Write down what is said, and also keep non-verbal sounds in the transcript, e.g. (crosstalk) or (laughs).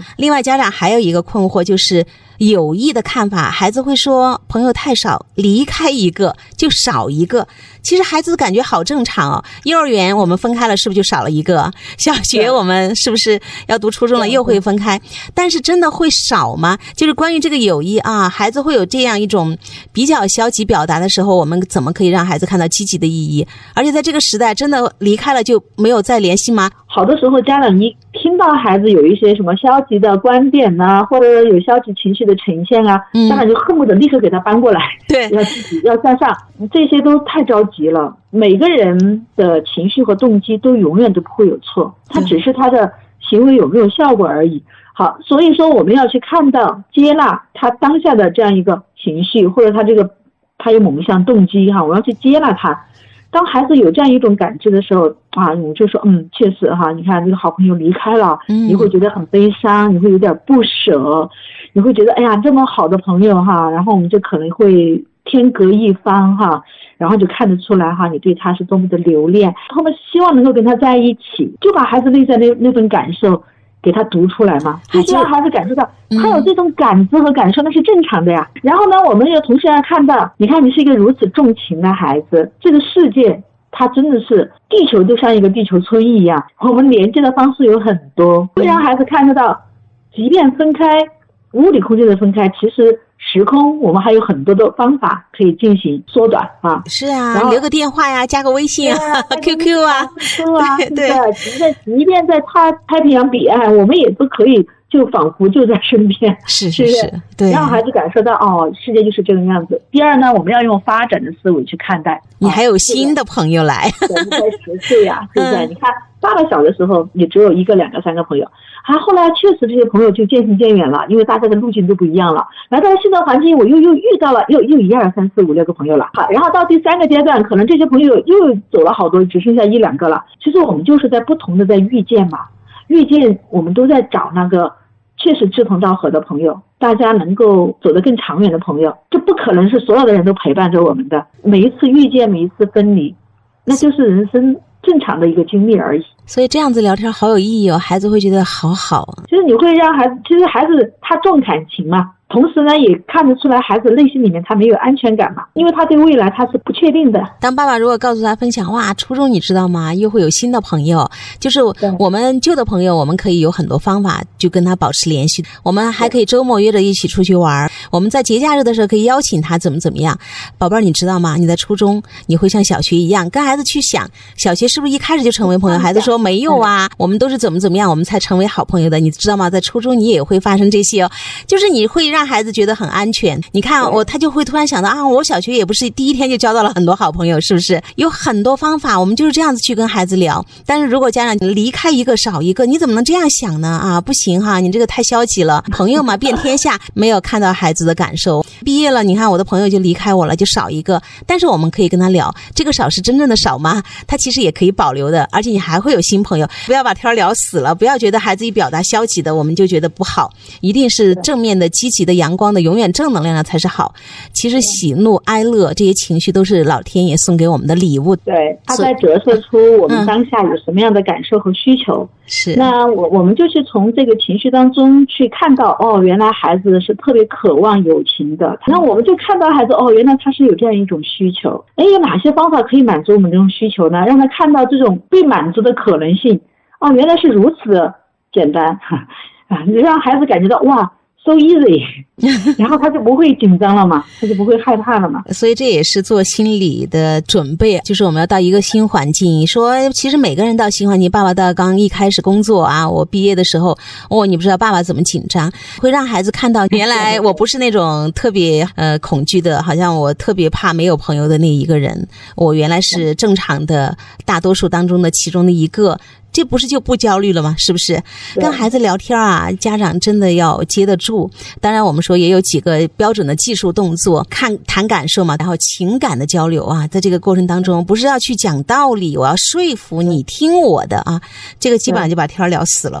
好，另外家长还有一个困惑就是友谊的看法，孩子会说朋友太少，离开一个就少一个。其实孩子感觉好正常哦。幼儿园我们分开了，是不是就少了一个？小学我们是不是要读初中了又会分开？但是真的会少吗？就是关于这个友谊啊，孩子会有这样一种比较消极表达的时候，我们怎么可以让孩子看到积极的意义？而且在这个时代，真的离开了就没有再联系吗？好多时候家长一听到孩子有一些什么消极的观点呐，或者有消极情绪的呈现啊，家长就恨不得立刻给他搬过来，对，(laughs) 要积极，要向上，这些都太着急了。每个人的情绪和动机都永远都不会有错，他只是他的行为有没有效果而已。好，所以说我们要去看到、接纳他当下的这样一个情绪，或者他这个他有某一项动机哈，我要去接纳他。当孩子有这样一种感知的时候啊，你就说嗯，确实哈，你看这个好朋友离开了，你会觉得很悲伤，你会有点不舍，你会觉得哎呀，这么好的朋友哈，然后我们就可能会天隔一方哈，然后就看得出来哈，你对他是多么的留恋，他们希望能够跟他在一起，就把孩子内在那那份感受。给他读出来嘛，就希望孩子感受到他有这种感知和感受，那是正常的呀。然后呢，我们也同时要看到，你看你是一个如此重情的孩子，这个世界它真的是地球就像一个地球村一样，(laughs) 我们连接的方式有很多，会让孩子看得到，即便分开，物理空间的分开，其实。时空，我们还有很多的方法可以进行缩短啊。是啊，留个电话呀，加个微信啊，QQ 啊，QQ 啊，(laughs) 对 (laughs) 对。即便即便在太太平洋彼岸，我们也都可以，就仿佛就在身边。(laughs) 是是是，对。让孩子感受到哦，世界就是这个样子。第二呢，我们要用发展的思维去看待。你还有新的朋友来。我们才十岁呀，对不对？你看，爸爸小的时候也只有一个、两个、三个朋友。啊，后来确实这些朋友就渐行渐远了，因为大家的路径都不一样了。来到了新的环境，我又又遇到了又又一二三四五六个朋友了。好，然后到第三个阶段，可能这些朋友又走了好多，只剩下一两个了。其实我们就是在不同的在遇见嘛，遇见我们都在找那个确实志同道合的朋友，大家能够走得更长远的朋友。这不可能是所有的人都陪伴着我们的，每一次遇见，每一次分离，那就是人生。正常的一个经历而已，所以这样子聊天好有意义哦，孩子会觉得好好。其实你会让孩子，其实孩子他重感情嘛。同时呢，也看得出来孩子内心里面他没有安全感嘛，因为他对未来他是不确定的。当爸爸如果告诉他分享，哇，初中你知道吗？又会有新的朋友，就是我们旧的朋友，我们可以有很多方法就跟他保持联系。我们还可以周末约着一起出去玩。我们在节假日的时候可以邀请他怎么怎么样。宝贝儿，你知道吗？你在初中你会像小学一样，跟孩子去想，小学是不是一开始就成为朋友？孩子说没有啊，我们都是怎么怎么样，我们才成为好朋友的。你知道吗？在初中你也会发生这些哦，就是你会让。孩子觉得很安全，你看我，他就会突然想到啊，我小学也不是第一天就交到了很多好朋友，是不是？有很多方法，我们就是这样子去跟孩子聊。但是如果家长离开一个少一个，你怎么能这样想呢？啊，不行哈，你这个太消极了。朋友嘛，遍天下，没有看到孩子的感受。(laughs) 毕业了，你看我的朋友就离开我了，就少一个。但是我们可以跟他聊，这个少是真正的少吗？他其实也可以保留的，而且你还会有新朋友。不要把天聊死了，不要觉得孩子一表达消极的，我们就觉得不好，一定是正面的、积极的。阳光的，永远正能量的才是好。其实喜怒哀乐这些情绪都是老天爷送给我们的礼物。对，它在折射出我们当下有什么样的感受和需求。是。那我我们就是从这个情绪当中去看到，哦，原来孩子是特别渴望友情的。那我们就看到孩子，哦，原来他是有这样一种需求。哎，有哪些方法可以满足我们这种需求呢？让他看到这种被满足的可能性。哦，原来是如此简单。啊，(laughs) 让孩子感觉到哇。So easy，(laughs) 然后他就不会紧张了嘛，他就不会害怕了嘛。所以这也是做心理的准备，就是我们要到一个新环境。说其实每个人到新环境，爸爸到刚一开始工作啊，我毕业的时候，哦，你不知道爸爸怎么紧张，会让孩子看到原来我不是那种特别呃恐惧的，好像我特别怕没有朋友的那一个人，我原来是正常的大多数当中的其中的一个。这不是就不焦虑了吗？是不是？跟孩子聊天啊，家长真的要接得住。当然，我们说也有几个标准的技术动作，看谈感受嘛，然后情感的交流啊，在这个过程当中，不是要去讲道理，我要说服你听我的啊，这个基本上就把天聊死了。